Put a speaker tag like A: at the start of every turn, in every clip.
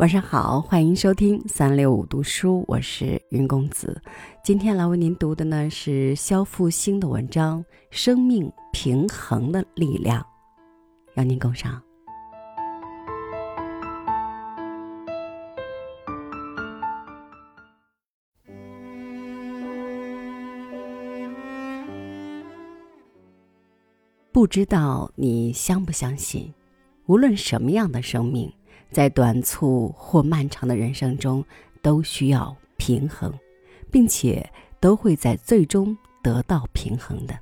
A: 晚上好，欢迎收听三六五读书，我是云公子。今天来为您读的呢是肖复兴的文章《生命平衡的力量》，邀您共赏。不知道你相不相信，无论什么样的生命。在短促或漫长的人生中，都需要平衡，并且都会在最终得到平衡的。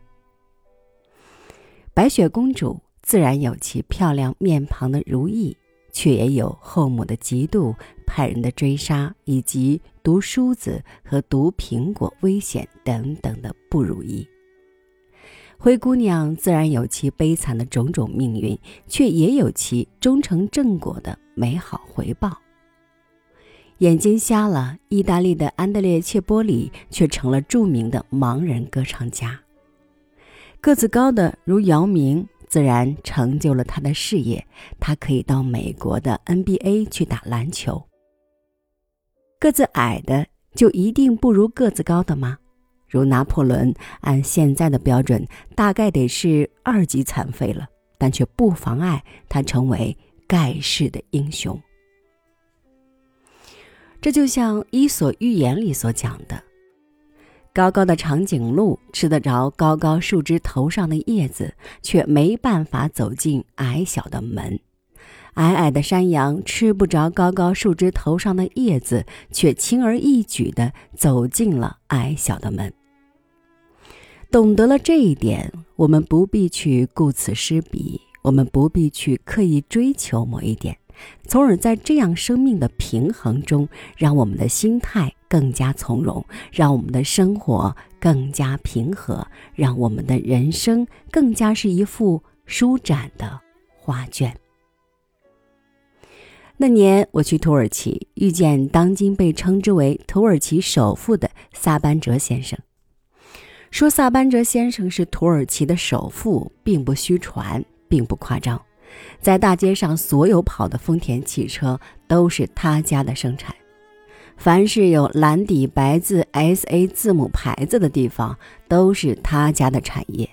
A: 白雪公主自然有其漂亮面庞的如意，却也有后母的嫉妒、派人的追杀，以及毒梳子和毒苹果危险等等的不如意。灰姑娘自然有其悲惨的种种命运，却也有其终成正果的美好回报。眼睛瞎了，意大利的安德烈切波里却成了著名的盲人歌唱家。个子高的如姚明，自然成就了他的事业，他可以到美国的 NBA 去打篮球。个子矮的就一定不如个子高的吗？如拿破仑，按现在的标准，大概得是二级残废了，但却不妨碍他成为盖世的英雄。这就像《伊索寓言》里所讲的：高高的长颈鹿吃得着高高树枝头上的叶子，却没办法走进矮小的门；矮矮的山羊吃不着高高树枝头上的叶子，却轻而易举地走进了矮小的门。懂得了这一点，我们不必去顾此失彼，我们不必去刻意追求某一点，从而在这样生命的平衡中，让我们的心态更加从容，让我们的生活更加平和，让我们的人生更加是一幅舒展的画卷。那年我去土耳其，遇见当今被称之为土耳其首富的萨班哲先生。说萨班哲先生是土耳其的首富，并不虚传，并不夸张。在大街上，所有跑的丰田汽车都是他家的生产。凡是有蓝底白字 S A 字母牌子的地方，都是他家的产业。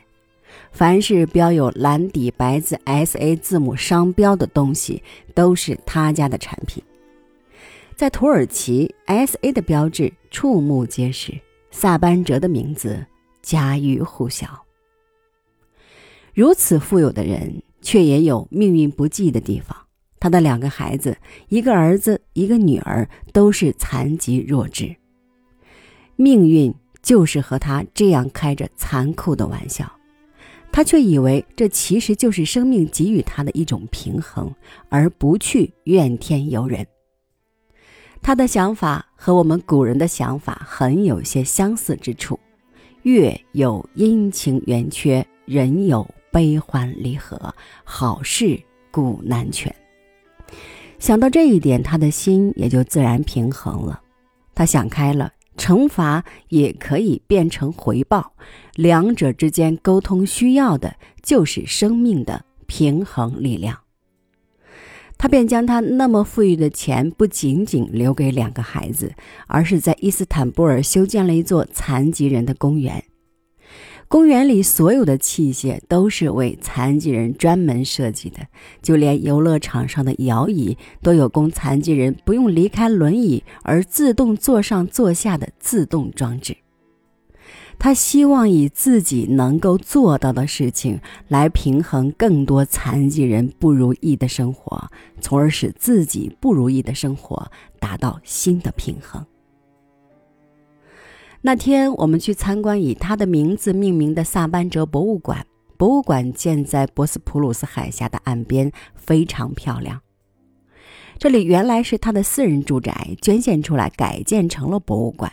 A: 凡是标有蓝底白字 S A 字母商标的东西，都是他家的产品。在土耳其，S A 的标志触目皆是，萨班哲的名字。家喻户晓。如此富有的人，却也有命运不济的地方。他的两个孩子，一个儿子，一个女儿，都是残疾弱智。命运就是和他这样开着残酷的玩笑，他却以为这其实就是生命给予他的一种平衡，而不去怨天尤人。他的想法和我们古人的想法很有些相似之处。月有阴晴圆缺，人有悲欢离合，好事古难全。想到这一点，他的心也就自然平衡了。他想开了，惩罚也可以变成回报，两者之间沟通需要的就是生命的平衡力量。他便将他那么富裕的钱不仅仅留给两个孩子，而是在伊斯坦布尔修建了一座残疾人的公园。公园里所有的器械都是为残疾人专门设计的，就连游乐场上的摇椅都有供残疾人不用离开轮椅而自动坐上坐下的自动装置。他希望以自己能够做到的事情来平衡更多残疾人不如意的生活，从而使自己不如意的生活达到新的平衡。那天我们去参观以他的名字命名的萨班哲博物馆，博物馆建在博斯普鲁斯海峡的岸边，非常漂亮。这里原来是他的私人住宅，捐献出来改建成了博物馆。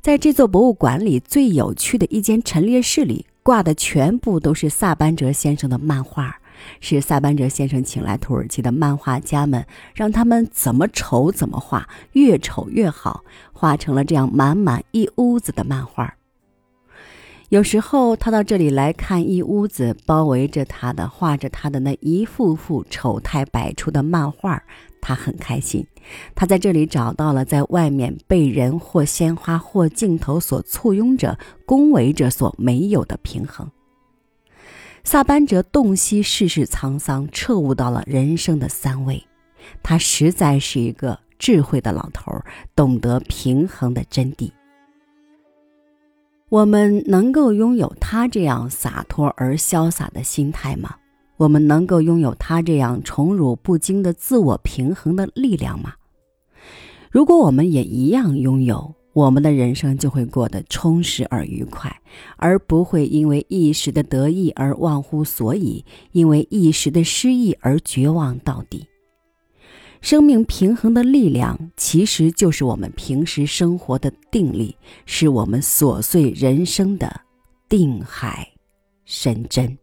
A: 在这座博物馆里，最有趣的一间陈列室里挂的全部都是萨班哲先生的漫画，是萨班哲先生请来土耳其的漫画家们，让他们怎么丑怎么画，越丑越好，画成了这样满满一屋子的漫画。有时候他到这里来看一屋子包围着他的、画着他的那一幅幅丑态百出的漫画，他很开心，他在这里找到了在外面被人或鲜花或镜头所簇拥着、恭维着所没有的平衡。萨班哲洞悉世事沧桑，彻悟到了人生的三味。他实在是一个智慧的老头，懂得平衡的真谛。我们能够拥有他这样洒脱而潇洒的心态吗？我们能够拥有他这样宠辱不惊的自我平衡的力量吗？如果我们也一样拥有，我们的人生就会过得充实而愉快，而不会因为一时的得意而忘乎所以，因为一时的失意而绝望到底。生命平衡的力量，其实就是我们平时生活的定力，是我们琐碎人生的定海神针。